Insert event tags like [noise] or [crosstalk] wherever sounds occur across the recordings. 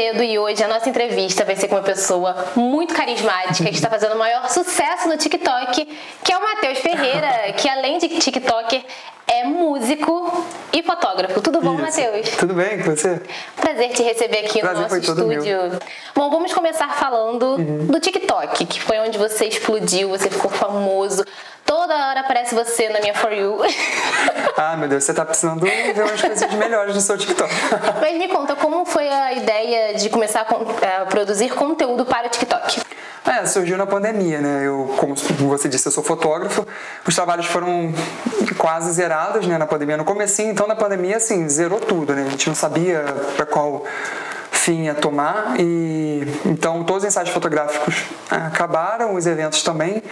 Macedo e hoje a nossa entrevista vai ser com uma pessoa muito carismática que está fazendo o maior sucesso no TikTok, que é o Matheus Ferreira, que além de TikToker é músico e fotógrafo. Tudo bom, Matheus? Tudo bem com você? Prazer te receber aqui Prazer no nosso estúdio. Bom, vamos começar falando uhum. do TikTok, que foi onde você explodiu, você ficou famoso. Toda hora aparece você na minha For You. [laughs] Ah, meu Deus, você tá precisando ver umas coisas melhores no seu TikTok. [laughs] Mas me conta, como foi a ideia de começar a produzir conteúdo para o TikTok? É, surgiu na pandemia, né? Eu, como você disse, eu sou fotógrafo. Os trabalhos foram quase zerados, né, na pandemia. No começo, então, na pandemia, assim, zerou tudo, né? A gente não sabia para qual fim ia tomar e então todos os ensaios fotográficos acabaram, os eventos também.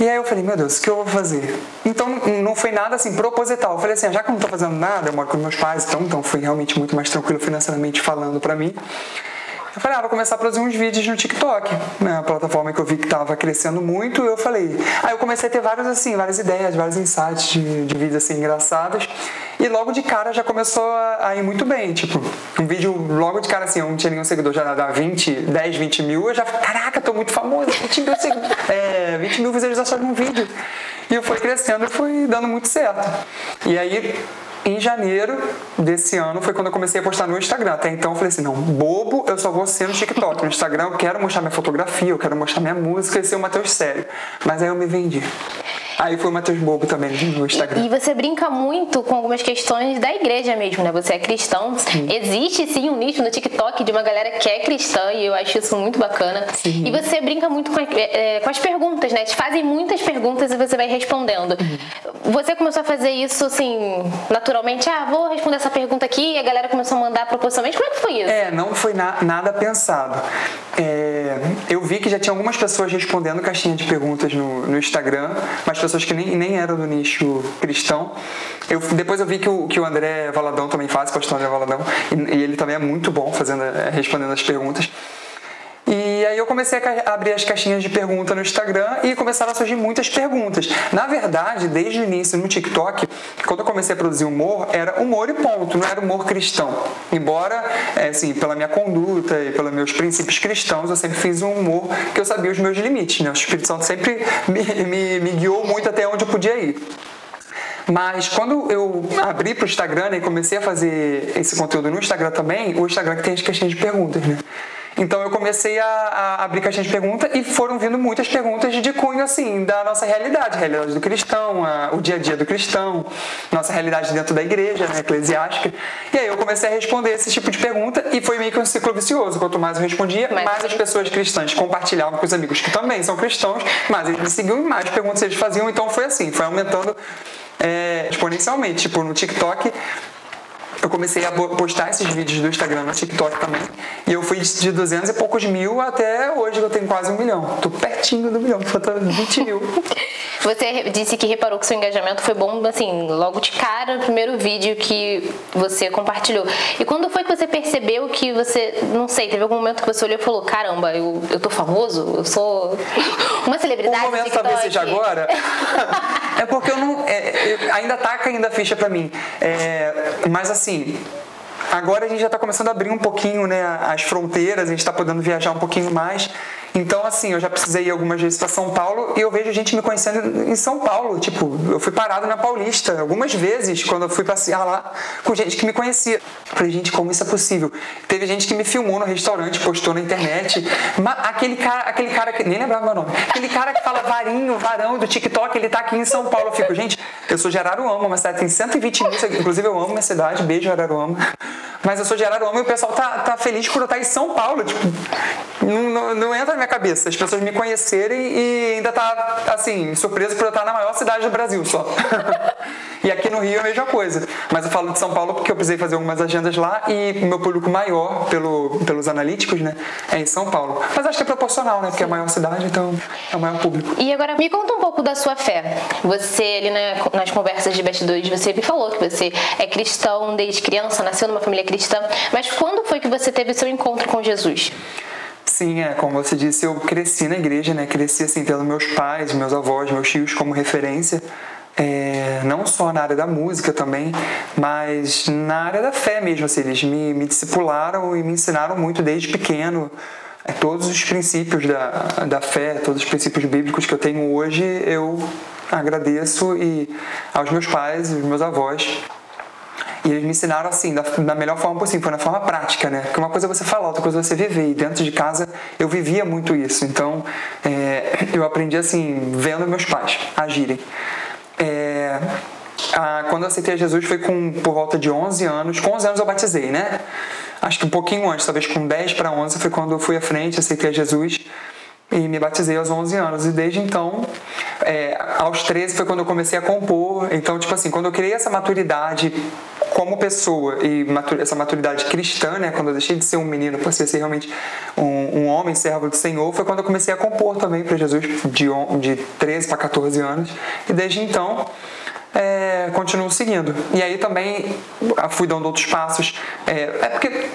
E aí eu falei, meu Deus, o que eu vou fazer? Então não foi nada assim proposital. Eu falei assim, ah, já que eu não estou fazendo nada, eu moro com meus pais, então, então foi realmente muito mais tranquilo financeiramente falando para mim. Eu falei, ah, vou começar a produzir uns vídeos no TikTok, né? A plataforma que eu vi que estava crescendo muito. Eu falei, aí eu comecei a ter vários, assim, várias ideias, vários insights de, de vídeos, assim, engraçados. E logo de cara já começou a ir muito bem. Tipo, um vídeo logo de cara, assim, eu não tinha nenhum seguidor, já dá 20, 10, 20 mil. Eu já, caraca, tô muito famoso, 20 mil, é, 20 mil visualizações num vídeo. E eu fui crescendo e foi dando muito certo. E aí em janeiro desse ano foi quando eu comecei a postar no Instagram. Até então eu falei assim: não, bobo, eu só vou ser no TikTok. No Instagram eu quero mostrar minha fotografia, eu quero mostrar minha música e ser o Matheus sério. Mas aí eu me vendi. Aí foi o Matheus Bobo também no Instagram. E, você brinca muito com algumas questões da igreja mesmo, né? Você é cristão. Sim. Existe sim um nicho no TikTok de uma galera que é cristã e eu acho isso muito bacana. Sim. E você brinca muito com, é, com, as perguntas, né? Te fazem muitas perguntas e você vai respondendo. Uhum. Você começou a fazer isso assim, naturalmente? Ah, vou responder essa pergunta aqui e a galera começou a mandar proporcionalmente. Como é que foi isso? É, não foi na, nada pensado. É, eu vi que já tinha algumas pessoas respondendo caixinha de perguntas no, no Instagram, mas pessoas que nem, nem eram do nicho cristão. Eu, depois eu vi que o, que o André Valadão também faz, o pastor André Valadão, e, e ele também é muito bom fazendo, é, respondendo as perguntas. E aí eu comecei a abrir as caixinhas de pergunta no Instagram e começaram a surgir muitas perguntas. Na verdade, desde o início no TikTok, quando eu comecei a produzir humor, era humor e ponto, não era humor cristão. Embora, é, assim, pela minha conduta e pelos meus princípios cristãos, eu sempre fiz um humor que eu sabia os meus limites, né? O Espírito Santo sempre me, me, me guiou muito até onde eu podia ir. Mas quando eu abri para o Instagram né, e comecei a fazer esse conteúdo no Instagram também, o Instagram tem as questões de perguntas, né? Então eu comecei a, a abrir caixinha de perguntas e foram vindo muitas perguntas de cunho assim da nossa realidade, realidade do cristão, a, o dia a dia do cristão, nossa realidade dentro da igreja, né, eclesiástica. E aí eu comecei a responder esse tipo de pergunta e foi meio que um ciclo vicioso. Quanto mais eu respondia, Mas... mais as pessoas cristãs compartilhavam com os amigos que também são cristãos, mas eles me seguiam e mais perguntas eles faziam. Então foi assim, foi aumentando é, exponencialmente. Tipo, no TikTok eu comecei a postar esses vídeos do Instagram no TikTok também. E eu fui de 200 e poucos mil até hoje, eu tenho quase um milhão. Tô pertinho do milhão, falta 20 mil. [laughs] Você disse que reparou que seu engajamento foi bom, assim, logo de cara, no primeiro vídeo que você compartilhou. E quando foi que você percebeu que você, não sei, teve algum momento que você olhou e falou: caramba, eu, eu tô famoso? Eu sou [laughs] uma celebridade? O momento talvez seja agora. [laughs] é porque eu não. É, ainda tá caindo a ficha pra mim. É, mas assim agora a gente já está começando a abrir um pouquinho né, as fronteiras, a gente está podendo viajar um pouquinho mais. Então, assim, eu já precisei ir algumas vezes para São Paulo e eu vejo gente me conhecendo em São Paulo. Tipo, eu fui parado na Paulista algumas vezes quando eu fui passear lá com gente que me conhecia. Eu falei, gente, como isso é possível? Teve gente que me filmou no restaurante, postou na internet. Mas aquele cara, aquele cara que. Nem lembrava meu nome. Aquele cara que fala varinho, varão do TikTok, ele tá aqui em São Paulo. Eu fico, gente, eu sou de Araruama, uma cidade tem 120 mil. Inclusive, eu amo minha cidade. Beijo, Araruama. Mas eu sou de Araruama e o pessoal tá, tá feliz por eu estar em São Paulo. Tipo, não, não, não entra na minha cabeça. As pessoas me conhecerem e ainda tá, assim, surpreso por eu estar na maior cidade do Brasil só. [laughs] e aqui no Rio é a mesma coisa. Mas eu falo de São Paulo porque eu precisei fazer algumas agendas lá e o meu público maior, pelo, pelos analíticos, né, é em São Paulo. Mas acho que é proporcional, né? Porque é a maior cidade, então é o maior público. E agora me conta um pouco da sua fé. Você ali na, nas conversas de bastidores, você me falou que você é cristão desde criança, nasceu numa família cristã. Mas quando foi que você teve seu encontro com Jesus? Sim, é, como você disse, eu cresci na igreja, né? Cresci assim, tendo meus pais, meus avós, meus tios como referência. é, não só na área da música também, mas na área da fé mesmo. Assim, eles me, me discipularam e me ensinaram muito desde pequeno. É, todos os princípios da, da fé, todos os princípios bíblicos que eu tenho hoje, eu agradeço e aos meus pais, aos meus avós. E eles me ensinaram assim, da, da melhor forma possível, foi na forma prática, né? Porque uma coisa é você falar, outra coisa é você viver. E dentro de casa eu vivia muito isso. Então é, eu aprendi assim, vendo meus pais agirem. É, a, quando eu aceitei Jesus foi com por volta de 11 anos. Com 11 anos eu batizei, né? Acho que um pouquinho antes, talvez com 10 para 11 foi quando eu fui à frente, aceitei Jesus e me batizei aos 11 anos. E desde então, é, aos 13 foi quando eu comecei a compor. Então, tipo assim, quando eu criei essa maturidade como pessoa e essa maturidade cristã, né, quando eu deixei de ser um menino para ser realmente um, um, homem servo do Senhor, foi quando eu comecei a compor também para Jesus de, de 13 para 14 anos. E desde então, é, continuo seguindo. E aí também fui dando outros passos. É, é porque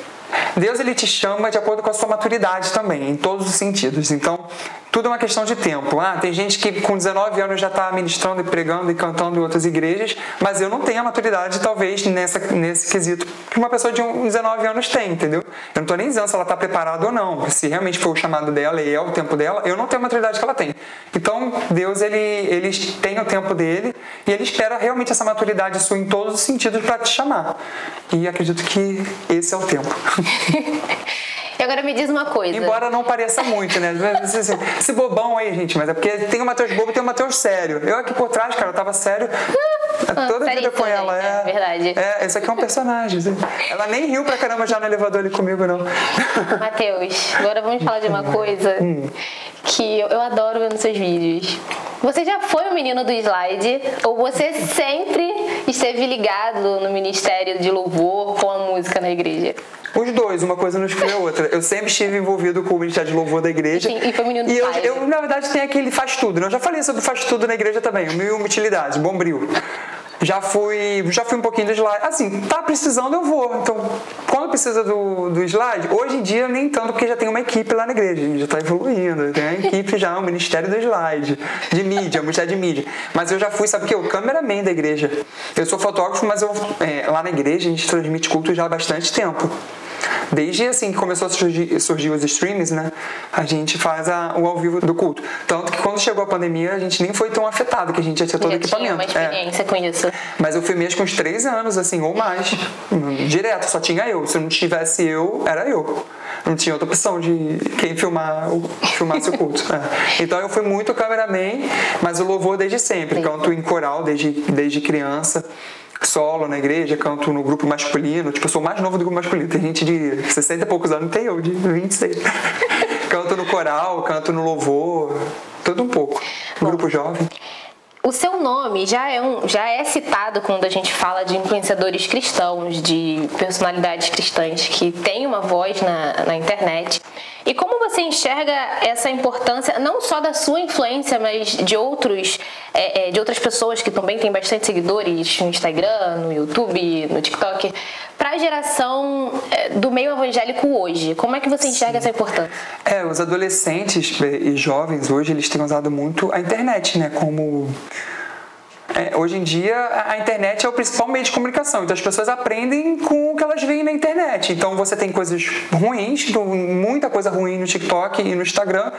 Deus ele te chama de acordo com a sua maturidade também, em todos os sentidos. Então, tudo é uma questão de tempo. Ah, tem gente que com 19 anos já está ministrando e pregando e cantando em outras igrejas, mas eu não tenho a maturidade, talvez, nessa, nesse quesito que uma pessoa de 19 anos tem, entendeu? Eu não estou nem dizendo se ela está preparada ou não. Se realmente foi o chamado dela e é o tempo dela, eu não tenho a maturidade que ela tem. Então, Deus, ele, ele tem o tempo dele e ele espera realmente essa maturidade sua em todos os sentidos para te chamar. E acredito que esse é o tempo. [laughs] E agora me diz uma coisa. Embora não pareça muito, né? Esse bobão aí, gente, mas é porque tem o Matheus bobo e tem o Matheus sério. Eu aqui por trás, cara, eu tava sério ah, toda a vida com ela. É, é verdade. É, esse aqui é um personagem. Ela nem riu pra caramba já no elevador ali comigo, não. Matheus, agora vamos falar de uma coisa hum. que eu adoro ver nos seus vídeos. Você já foi o menino do slide ou você sempre esteve ligado no ministério de louvor com a música na igreja? Os dois, uma coisa não exclui a outra. Eu sempre estive envolvido com o Ministério de Louvor da igreja. Sim, e foi menino do E eu, eu, na verdade, tenho aquele faz tudo. Né? Eu já falei sobre faz tudo na igreja também, mil utilidades, bombril. Já fui, já fui um pouquinho do slide. Assim, tá precisando, eu vou. Então, quando precisa do, do slide, hoje em dia nem tanto, porque já tem uma equipe lá na igreja, já tá evoluindo. Tem a equipe já, o Ministério do Slide, de mídia, o Ministério de Mídia. Mas eu já fui, sabe o que? O cameraman da igreja. Eu sou fotógrafo, mas eu, é, lá na igreja a gente transmite culto já há bastante tempo. Desde assim que começou a surgir, surgir os streams, né? A gente faz a, o ao vivo do culto. Tanto que quando chegou a pandemia, a gente nem foi tão afetado, que a gente já tinha todo o equipamento. Tinha uma é. experiência é. com isso. Mas eu fui mesmo com uns três anos, assim, ou mais. direto, só tinha eu. Se não tivesse eu, era eu não tinha outra opção de quem filmar filmasse o culto. É. Então eu fui muito cameraman, mas o louvor desde sempre. Sim. Canto em coral desde, desde criança solo na igreja, canto no grupo masculino. Tipo, eu sou mais novo do grupo masculino. Tem gente de 60 e poucos anos, tem eu de 26. [laughs] canto no coral, canto no louvor, tudo um pouco. Grupo jovem. O seu nome já é, um, já é citado quando a gente fala de influenciadores cristãos, de personalidades cristãs que têm uma voz na, na internet. E como você enxerga essa importância, não só da sua influência, mas de outros, é, é, de outras pessoas que também têm bastante seguidores no Instagram, no YouTube, no TikTok, para a geração é, do meio evangélico hoje? Como é que você enxerga Sim. essa importância? É, os adolescentes e jovens hoje eles têm usado muito a internet, né, como é, hoje em dia a internet é o principal meio de comunicação, então as pessoas aprendem com o que elas veem na internet. Então você tem coisas ruins, muita coisa ruim no TikTok e no Instagram,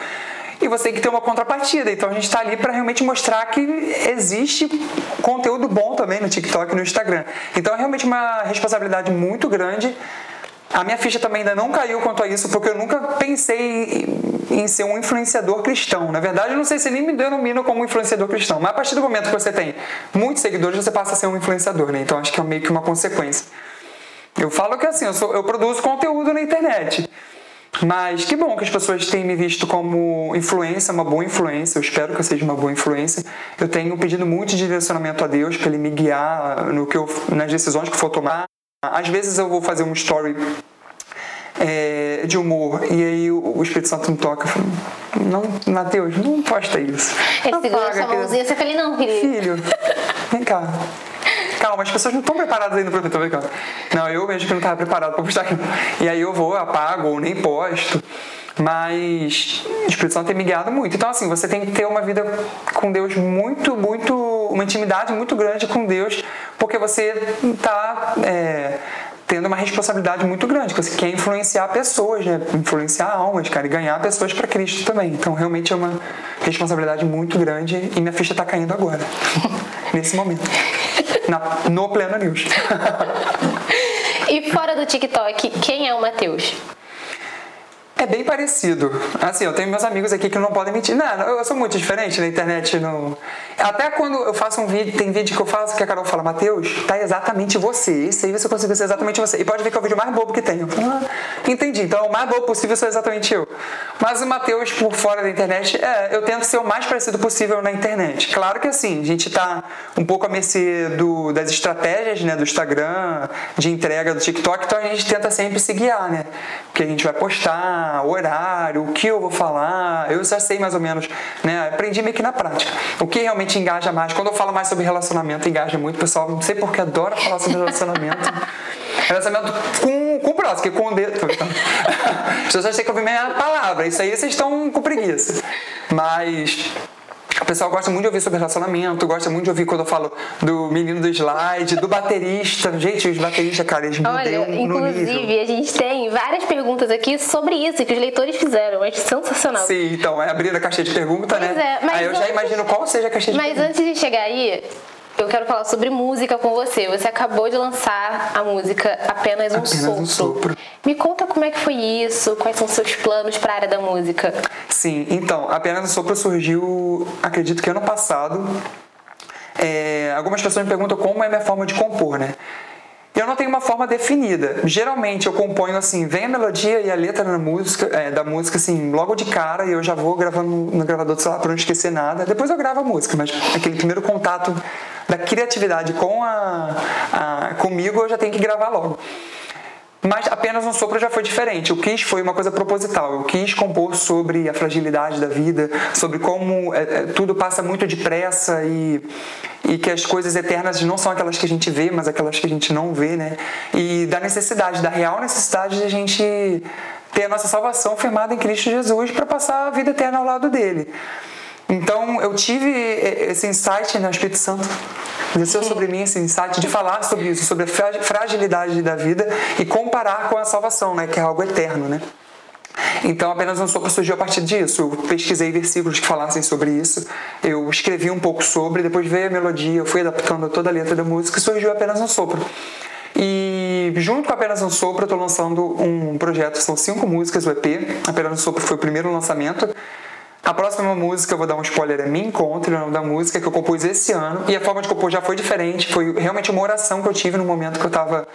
e você tem que ter uma contrapartida. Então a gente está ali para realmente mostrar que existe conteúdo bom também no TikTok e no Instagram. Então é realmente uma responsabilidade muito grande. A minha ficha também ainda não caiu quanto a isso, porque eu nunca pensei em ser um influenciador cristão. Na verdade, eu não sei se nem me denomino como influenciador cristão, mas a partir do momento que você tem muitos seguidores, você passa a ser um influenciador, né? Então acho que é meio que uma consequência. Eu falo que assim, eu, sou, eu produzo conteúdo na internet. Mas que bom que as pessoas têm me visto como influência, uma boa influência. Eu espero que eu seja uma boa influência. Eu tenho pedido muito direcionamento a Deus para Ele me guiar no que eu, nas decisões que for tomar. Às vezes eu vou fazer um story é, de humor e aí o, o Espírito Santo me toca. Falo, não, Mateus, não posta isso. Ele segura sua mãozinha, você fala, não, filho. Filho, vem cá. Calma, as pessoas não estão preparadas ainda para tô brincando. Não, eu mesmo que não estava preparado para postar aquilo. E aí eu vou, apago ou nem posto. Mas o Espírito Santo tem me guiado muito. Então, assim, você tem que ter uma vida com Deus muito, muito uma intimidade muito grande com Deus, porque você está é, tendo uma responsabilidade muito grande, que você quer influenciar pessoas, né? influenciar almas, cara, e ganhar pessoas para Cristo também. Então, realmente é uma responsabilidade muito grande e minha ficha está caindo agora, [laughs] nesse momento, Na, no Pleno News. [laughs] e fora do TikTok, quem é o Matheus? É bem parecido. Assim, eu tenho meus amigos aqui que não podem mentir. Não, eu sou muito diferente na internet. Até quando eu faço um vídeo, tem vídeo que eu faço que a Carol fala, Matheus, tá exatamente você. Esse aí você conseguiu ser exatamente você. E pode ver que é o vídeo mais bobo que falo, ah, entendi. Então, o mais bobo possível sou exatamente eu. Mas o Matheus, por fora da internet, é, eu tento ser o mais parecido possível na internet. Claro que assim, a gente tá um pouco a mercê do, das estratégias, né, do Instagram, de entrega do TikTok, então a gente tenta sempre se guiar, né? Porque a gente vai postar horário, o que eu vou falar, eu já sei mais ou menos, né? Aprendi meio que na prática. O que realmente engaja mais, quando eu falo mais sobre relacionamento, engaja muito, o pessoal, não sei porque adora falar sobre relacionamento. [laughs] relacionamento com, com o próximo, que com o dedo. [laughs] As pessoas têm que ouvir minha palavra, isso aí vocês estão com preguiça. Mas o pessoal gosta muito de ouvir sobre relacionamento, gosta muito de ouvir quando eu falo do menino do slide, do baterista. Gente, os bateristas, cara, eles Olha, inclusive, a gente tem várias perguntas aqui sobre isso que os leitores fizeram. É sensacional. Sim, então, é abrir a caixa de pergunta, pois né? É, aí eu já imagino qual seja a caixa de mas pergunta. Mas antes de chegar aí, quero falar sobre música com você. Você acabou de lançar a música Apenas um, Apenas sopro. um sopro. Me conta como é que foi isso, quais são seus planos para a área da música. Sim, então, Apenas um Sopro surgiu, acredito que ano passado. É, algumas pessoas me perguntam como é minha forma de compor, né? Eu não tenho uma forma definida. Geralmente eu componho assim, vem a melodia e a letra na música, é, da música assim, logo de cara e eu já vou gravando no gravador do celular para não esquecer nada. Depois eu gravo a música, mas aquele primeiro contato da criatividade com a, a comigo eu já tenho que gravar logo. Mas apenas um sopro já foi diferente. O quis foi uma coisa proposital. Eu quis compor sobre a fragilidade da vida, sobre como é, é, tudo passa muito depressa e, e que as coisas eternas não são aquelas que a gente vê, mas aquelas que a gente não vê, né? E da necessidade, da real necessidade de a gente ter a nossa salvação firmada em Cristo Jesus para passar a vida eterna ao lado dele. Então eu tive esse insight no Espírito Santo, desceu sobre mim esse insight de falar sobre isso, sobre a fragilidade da vida e comparar com a salvação, né, que é algo eterno, né? Então, apenas um sopro surgiu a partir disso. Eu pesquisei versículos que falassem sobre isso, eu escrevi um pouco sobre, depois veio a melodia, eu fui adaptando toda a letra da música e surgiu apenas um sopro. E junto com Apenas um Sopro, eu estou lançando um projeto, são cinco músicas, o EP. Apenas um Sopro foi o primeiro lançamento. A próxima música, eu vou dar um spoiler, é Me Encontre, o nome da música, que eu compus esse ano. E a forma de compor já foi diferente, foi realmente uma oração que eu tive no momento que eu estava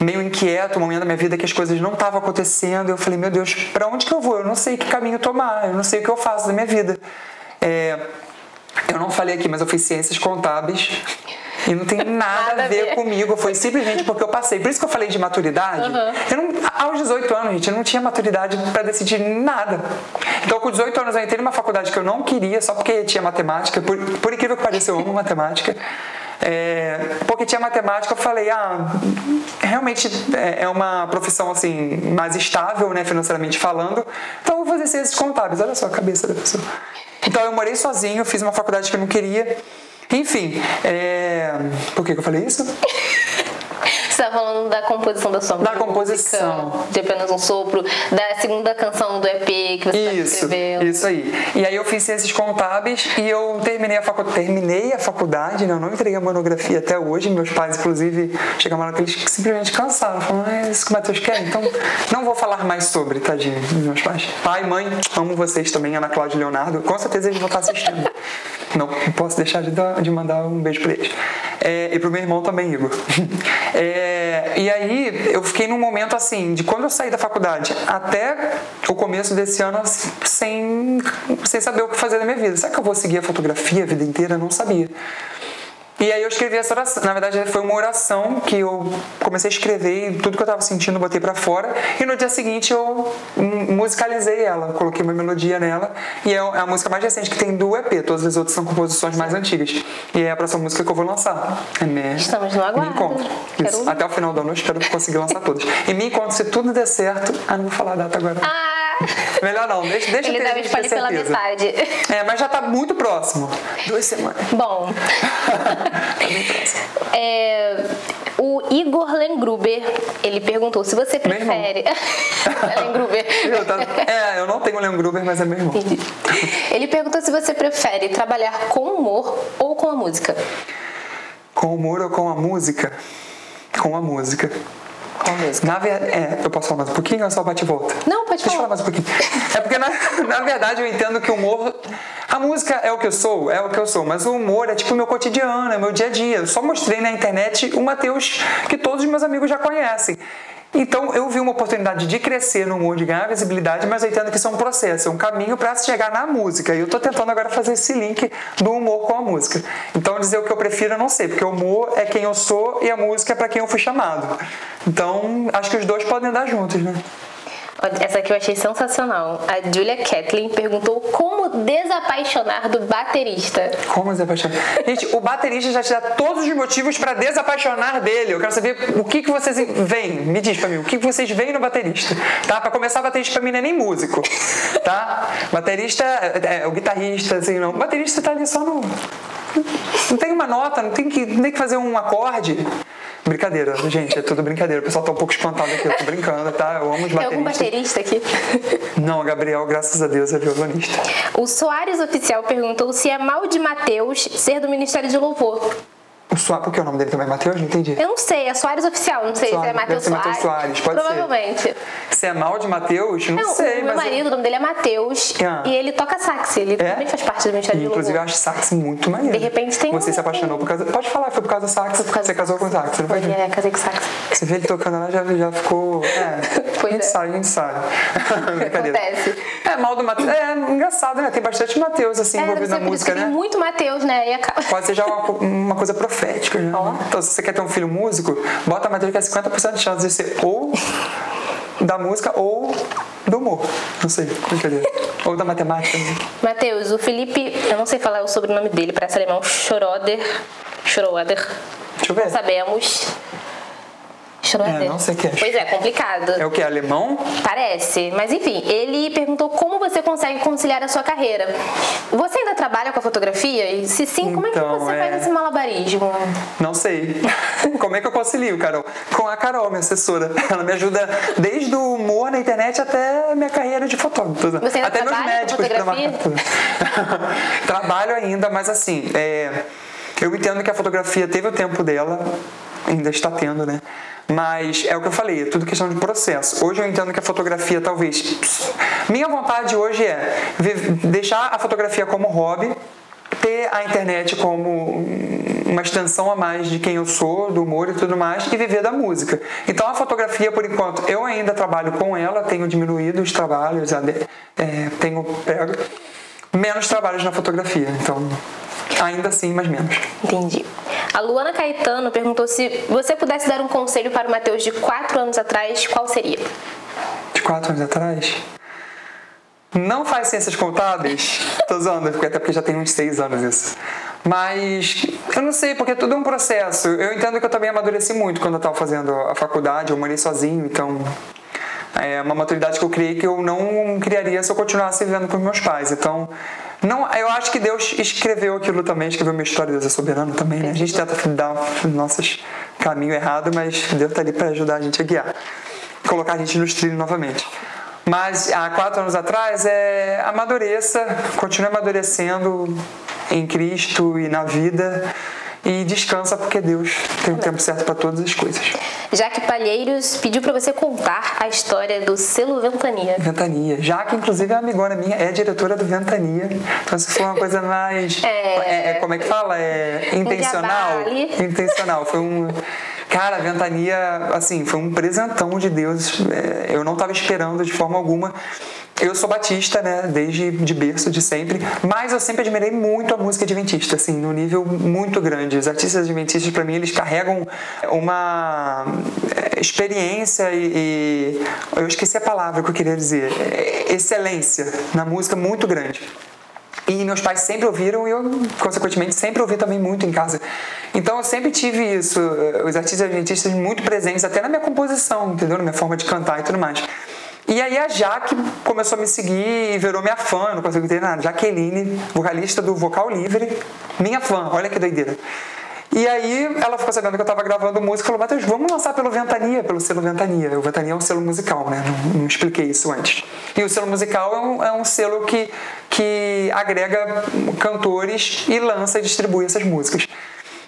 meio inquieto, um momento da minha vida que as coisas não estavam acontecendo. Eu falei, meu Deus, para onde que eu vou? Eu não sei que caminho tomar, eu não sei o que eu faço da minha vida. É, eu não falei aqui, mas eu fiz ciências contábeis. E [laughs] não tem nada, nada a, ver comigo. Foi simplesmente porque eu passei. Por isso que eu falei de maturidade. Uhum. Eu não, aos 18 anos, gente, eu não tinha maturidade para decidir nada. Então, com 18 anos, eu entrei numa faculdade que eu não queria, só porque tinha matemática. Por, por incrível que pareça, eu amo matemática. É, porque tinha matemática, eu falei, ah, realmente é, é uma profissão assim mais estável, né, financeiramente falando. Então eu vou fazer ciências contábeis. Olha só a cabeça da pessoa. Então eu morei sozinho, fiz uma faculdade que eu não queria. Enfim, é... por que, que eu falei isso? Você está falando da composição da sua da composição. de apenas um sopro, da segunda canção do EP que você está escrevendo. Isso aí. E aí eu fiz ciências contábeis e eu terminei a faculdade, terminei a faculdade, né? eu não entreguei a monografia até hoje. Meus pais, inclusive, chegaram lá que eles simplesmente cansaram. Falaram, é isso que o Matheus quer? Então, não vou falar mais sobre, tadinho, meus pais. Pai, mãe, amo vocês também, Ana Cláudia e Leonardo. Com certeza eles vão estar assistindo. Não posso deixar de, dar, de mandar um beijo para eles. É, e pro meu irmão também, Igor. [laughs] É, e aí eu fiquei num momento assim, de quando eu saí da faculdade até o começo desse ano, sem, sem saber o que fazer na minha vida. Será que eu vou seguir a fotografia a vida inteira? Eu não sabia. E aí eu escrevi essa oração. Na verdade, foi uma oração que eu comecei a escrever e tudo que eu estava sentindo eu botei para fora. E no dia seguinte eu musicalizei ela, coloquei uma melodia nela. E é, é a música mais recente que tem do EP. Todas as outras são composições mais antigas. E é a próxima música que eu vou lançar. É me... Estamos no aguardo. Me encontro. Até o final do ano eu espero conseguir lançar todas. E me encontro se tudo der certo. Ah, não vou falar a data agora. Ah! [laughs] Melhor não, deixa, deixa Ele ter, deve espalhar pela metade. É, mas já tá muito próximo. Duas semanas. Bom. [laughs] tá bem próximo. É, o Igor Lengruber, ele perguntou se você prefere. [laughs] Lengruber. Eu tá- É, eu não tenho o Leon Gruber, mas é meu irmão. Ele perguntou se você prefere trabalhar com humor ou com a música. Com humor ou com a música? Com a música. Com a música. Na verdade, é, eu posso falar mais um pouquinho ou só bate e volta? Não, pode Deixa eu falar. mais um pouquinho. É porque, na, na verdade, eu entendo que o humor. A música é o que eu sou, é o que eu sou, mas o humor é tipo o meu cotidiano, é o meu dia a dia. Eu só mostrei na internet o Matheus que todos os meus amigos já conhecem. Então eu vi uma oportunidade de crescer no humor, de ganhar visibilidade, mas eu entendo que isso é um processo, é um caminho para chegar na música. E eu tô tentando agora fazer esse link do humor com a música. Então dizer o que eu prefiro eu não sei, porque o humor é quem eu sou e a música é para quem eu fui chamado. Então acho que os dois podem andar juntos, né? Essa aqui eu achei sensacional. A Julia Kathleen perguntou como desapaixonar do baterista. Como desapaixonar? Gente, o baterista já te dá todos os motivos para desapaixonar dele. Eu quero saber o que, que vocês veem. Me diz pra mim, o que, que vocês veem no baterista? Tá? Pra começar, baterista pra mim não é nem músico. Tá? Baterista é, é o guitarrista, assim, não. O baterista tá ali só no. Não tem uma nota, não tem que, não tem que fazer um acorde. Brincadeira, gente, é tudo brincadeira. O pessoal tá um pouco espantado aqui, eu tô brincando, tá? Eu amo os Tem algum bateristas. baterista aqui? [laughs] Não, a Gabriel, graças a Deus, é violonista. O Soares Oficial perguntou se é mal de Mateus ser do Ministério de Louvor. O Soares, por que o nome dele também é Matheus? Não entendi. Eu não sei, é Soares Oficial, não sei se é Soares, deve ser Mateus Soares. Soares, pode ser. Provavelmente. Se é mal de Mateus, não, Não, sei, o meu mas. marido, o nome dele é Mateus Ah. e ele toca sax, ele É? também faz parte do Ministério de Inclusive, eu acho sax muito maneiro. De repente tem Você um- se apaixonou por causa. Pode falar, foi por causa do sax. por causa Você casou com o sax, não foi? É, casei com sax. Você vê ele tocando lá, já, já ficou. É. [laughs] Pois a gente é. sabe, a gente sabe. [laughs] Acontece. É, mal do Mateus. É engraçado, né? Tem bastante Mateus assim É, envolvido ser na música, né? tem muito Mateus, né? E. Pode ser já uma, uma coisa profética. Já. Ó. Então, se você quer ter um filho músico, bota a Mateus que é 50% de chance de ser ou da música ou do humor. Não sei, brincadeira. [laughs] ou da matemática. Mateus, o Felipe, eu não sei falar o sobrenome dele, parece alemão, Schroeder. Schroeder. Deixa eu ver. Não sabemos. Schroeder. É, não sei o que é. Pois é, complicado. É o que? Alemão? Parece, mas enfim, ele perguntou como você consegue conciliar a sua carreira. Você ainda trabalha com a fotografia? E se sim, como é que Então, você é- faz esse malabarismo? Não sei. Como é que eu concilio, Carol? Com a Carol, minha assessora. Ela me ajuda desde o humor na internet até a minha carreira de fotógrafo. Você ainda até meus com médicos fotografia? marcar. [laughs] Trabalho ainda, mas assim, é, eu entendo que a fotografia teve o tempo dela, ainda está tendo, né? Mas é o que eu falei, é tudo questão de processo. Hoje eu entendo que a fotografia talvez. Minha vontade hoje é deixar a fotografia como hobby, ter a internet como uma extensão a mais de quem eu sou, do humor e tudo mais, e viver da música. Então a fotografia, por enquanto, eu ainda trabalho com ela, tenho diminuído os trabalhos, é, tenho pego menos trabalhos na fotografia. Então, ainda assim, mas menos. Entendi. A Luana Caetano perguntou se você pudesse dar um conselho para o Matheus de 4 anos atrás, qual seria? de quatro anos atrás. Não faz ciências contábeis. Tô porque- até porque já tem uns seis anos isso. Mas eu não sei, porque tudo é um processo. Eu entendo que eu também amadureci muito quando eu estava fazendo a faculdade, eu morei sozinho, então é uma maturidade que eu criei que eu não criaria se eu continuasse vivendo com meus pais. Então, não, eu acho que Deus escreveu aquilo também, escreveu minha história, Deus é soberano também, né? A gente tenta dar nossos caminho errado, mas Deus tá ali para ajudar a gente a guiar, colocar a gente nos trilhos novamente. Mas há quatro anos atrás é amadureça, continue amadurecendo em Cristo e na vida e descansa porque Deus tem o tempo certo para todas as coisas. Jaque Palheiros pediu para você contar a história do selo Ventania. Ventania. Já que, inclusive, a amigona minha é diretora do Ventania. Então, se for uma coisa mais. [laughs] É. é- como é que fala? É intencional. ali. [laughs] Intencional. Foi um. Cara, a Ventania, assim, foi um presentão de Deus. É, Eu não estava esperando de forma alguma. Eu sou batista, né, desde de berço, de sempre, mas eu sempre admirei muito a música adventista, assim, no nível muito grande. Os artistas adventistas, para mim, eles carregam uma é, experiência e, e- eu esqueci a palavra que eu queria dizer, É, excelência na música muito grande. E meus pais sempre ouviram e eu, consequentemente, sempre ouvi também muito em casa. Então eu sempre tive isso, eh, os artistas adventistas muito presentes, até na minha composição, entendeu? Na minha forma de cantar e tudo mais. E aí a Jaque começou a me seguir e virou minha fã, não consigo entender nada. Jaqueline, vocalista do Vocal Livre, minha fã, olha que doideira. E aí ela ficou sabendo que eu estava gravando música e falou, Matheus, vamos lançar pelo Ventania, pelo selo Ventania. O Ventania é um selo musical, né? Não, não expliquei isso antes. E o selo musical é um, é um selo que, que agrega cantores e lança e distribui essas músicas.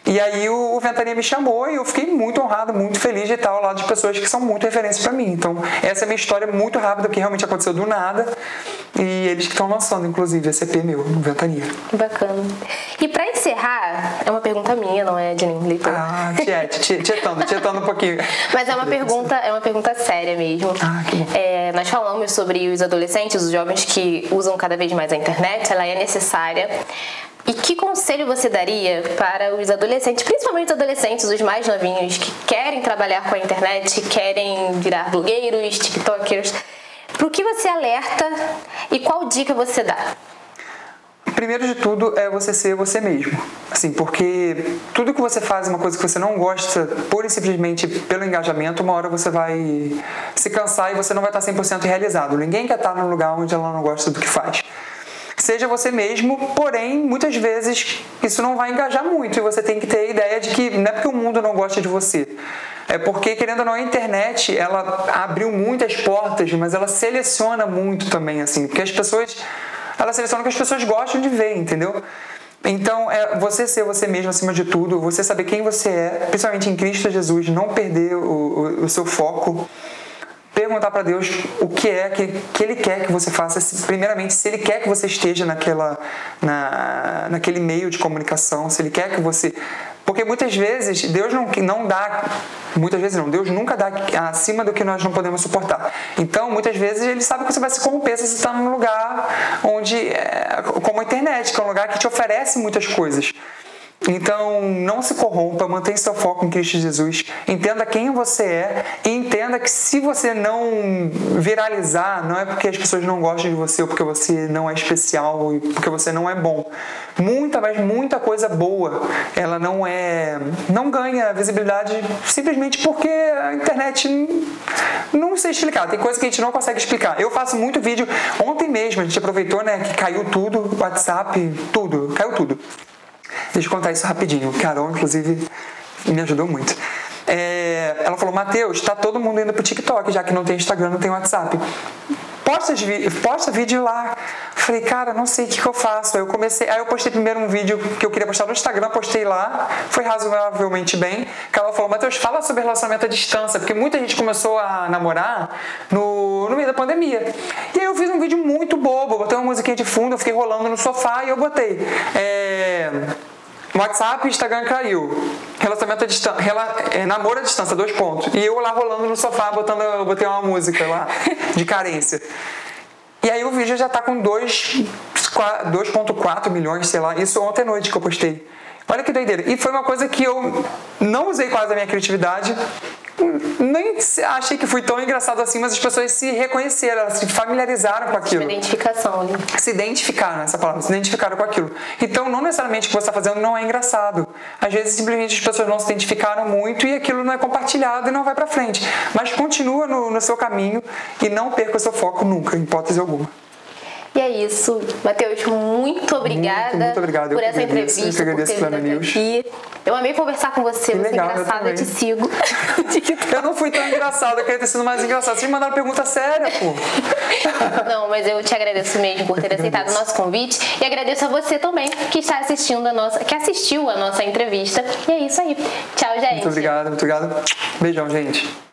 E aí o, Ventania me chamou e eu fiquei muito honrado, muito feliz de estar ao lado de pessoas que são muito referências para mim. Então, essa é a minha história muito rápida, que realmente aconteceu do nada. E eles que estão lançando, inclusive, esse EP meu, no Ventania. Bacana. E para encerrar, é uma pergunta minha, não é de nenhum leitor. Ah, tietando, tietando um pouquinho. [laughs] Mas é uma pergunta, é uma pergunta séria mesmo. Ah, que bom. É, nós falamos sobre os adolescentes, os jovens que usam cada vez mais a internet, ela é necessária. E que conselho você daria para os adolescentes, principalmente os adolescentes, os mais novinhos, que querem trabalhar com a internet, querem virar blogueiros, tiktokers? Para o que você alerta e qual dica você dá? Primeiro de tudo é você ser você mesmo. Assim, porque tudo que você faz, uma coisa que você não gosta, pura e simplesmente pelo engajamento, uma hora você vai se cansar e você não vai estar 100% realizado. Ninguém quer estar num lugar onde ela não gosta do que faz seja você mesmo, porém, muitas vezes isso não vai engajar muito e você tem que ter a ideia de que não é porque o mundo não gosta de você. É porque, querendo ou não, a internet, ela abriu muitas portas, mas ela seleciona muito também, assim, porque as pessoas, ela seleciona o que as pessoas gostam de ver, entendeu? Então, é você ser você mesmo acima de tudo, você saber quem você é, principalmente em Cristo Jesus, não perder o, o, o seu foco perguntar para Deus o que é que, que Ele quer que você faça, primeiramente, se Ele quer que você esteja naquela, na, naquele meio de comunicação, se Ele quer que você. Porque muitas vezes Deus não, não dá, muitas vezes não, Deus nunca dá acima do que nós não podemos suportar. Então, muitas vezes Ele sabe que você vai se corromper se você está num lugar onde, é, como a internet, que é um lugar que te oferece muitas coisas. Então, não se corrompa, mantenha seu foco em Cristo Jesus, entenda quem você é e entenda que se você não viralizar, não é porque as pessoas não gostam de você ou porque você não é especial ou porque você não é bom. Muita, mas muita coisa boa, ela não é, não ganha visibilidade simplesmente porque a internet não sei explicar. Tem coisa que a gente não consegue explicar. Eu faço muito vídeo. Ontem mesmo a gente aproveitou, né, que caiu tudo, WhatsApp, tudo, caiu tudo. Deixa eu contar isso rapidinho. Carol, inclusive, me ajudou muito. É, ela falou, Matheus, tá todo mundo indo pro TikTok, já que não tem Instagram, não tem WhatsApp. Posta, posta vídeo lá. Falei, cara, não sei o que, que, eu faço. Aí eu comecei, aí eu postei primeiro um vídeo que eu queria postar no Instagram, postei lá, foi razoavelmente bem. Que ela falou, Matheus, fala sobre relacionamento à distância, porque muita gente começou a namorar no, no meio da pandemia. E aí eu fiz um vídeo muito bobo, botei uma musiquinha de fundo, eu fiquei rolando no sofá e eu botei. É WhatsApp e Instagram caiu. Relacionamento à distância. Rela, é, namoro à distância, dois pontos. E eu lá rolando no sofá, botando, botei uma música lá de carência. E aí o vídeo já tá com 2,4 milhões, sei lá. Isso ontem à noite que eu postei. Olha que doideira. E foi uma coisa que eu não usei quase a minha criatividade nem achei que fui tão engraçado assim, mas as pessoas se reconheceram, elas se familiarizaram com aquilo. Uma identificação ali. Se identificaram, essa palavra, se identificaram com aquilo. Então, não necessariamente o que você está fazendo não é engraçado. Às vezes, simplesmente as pessoas não se identificaram muito e aquilo não é compartilhado e não vai para frente. Mas continua no, no seu caminho e não perca o seu foco nunca, em hipótese alguma. Isso. Matheus, muito obrigada muito, muito obrigado. por essa agradeço, entrevista, eu por ter vindo aqui. Eu amei conversar com você, que você é legal, é engraçada, eu, eu te sigo. [laughs] eu não fui tão engraçada, eu queria ter sido mais engraçada. Vocês mandaram pergunta séria, pô. [laughs] Não, mas eu te agradeço mesmo por ter aceitado o nosso convite e agradeço a você também que está assistindo a nossa, que assistiu a nossa entrevista. E é isso aí. Tchau, gente. Muito obrigado, muito obrigado. Beijão, gente.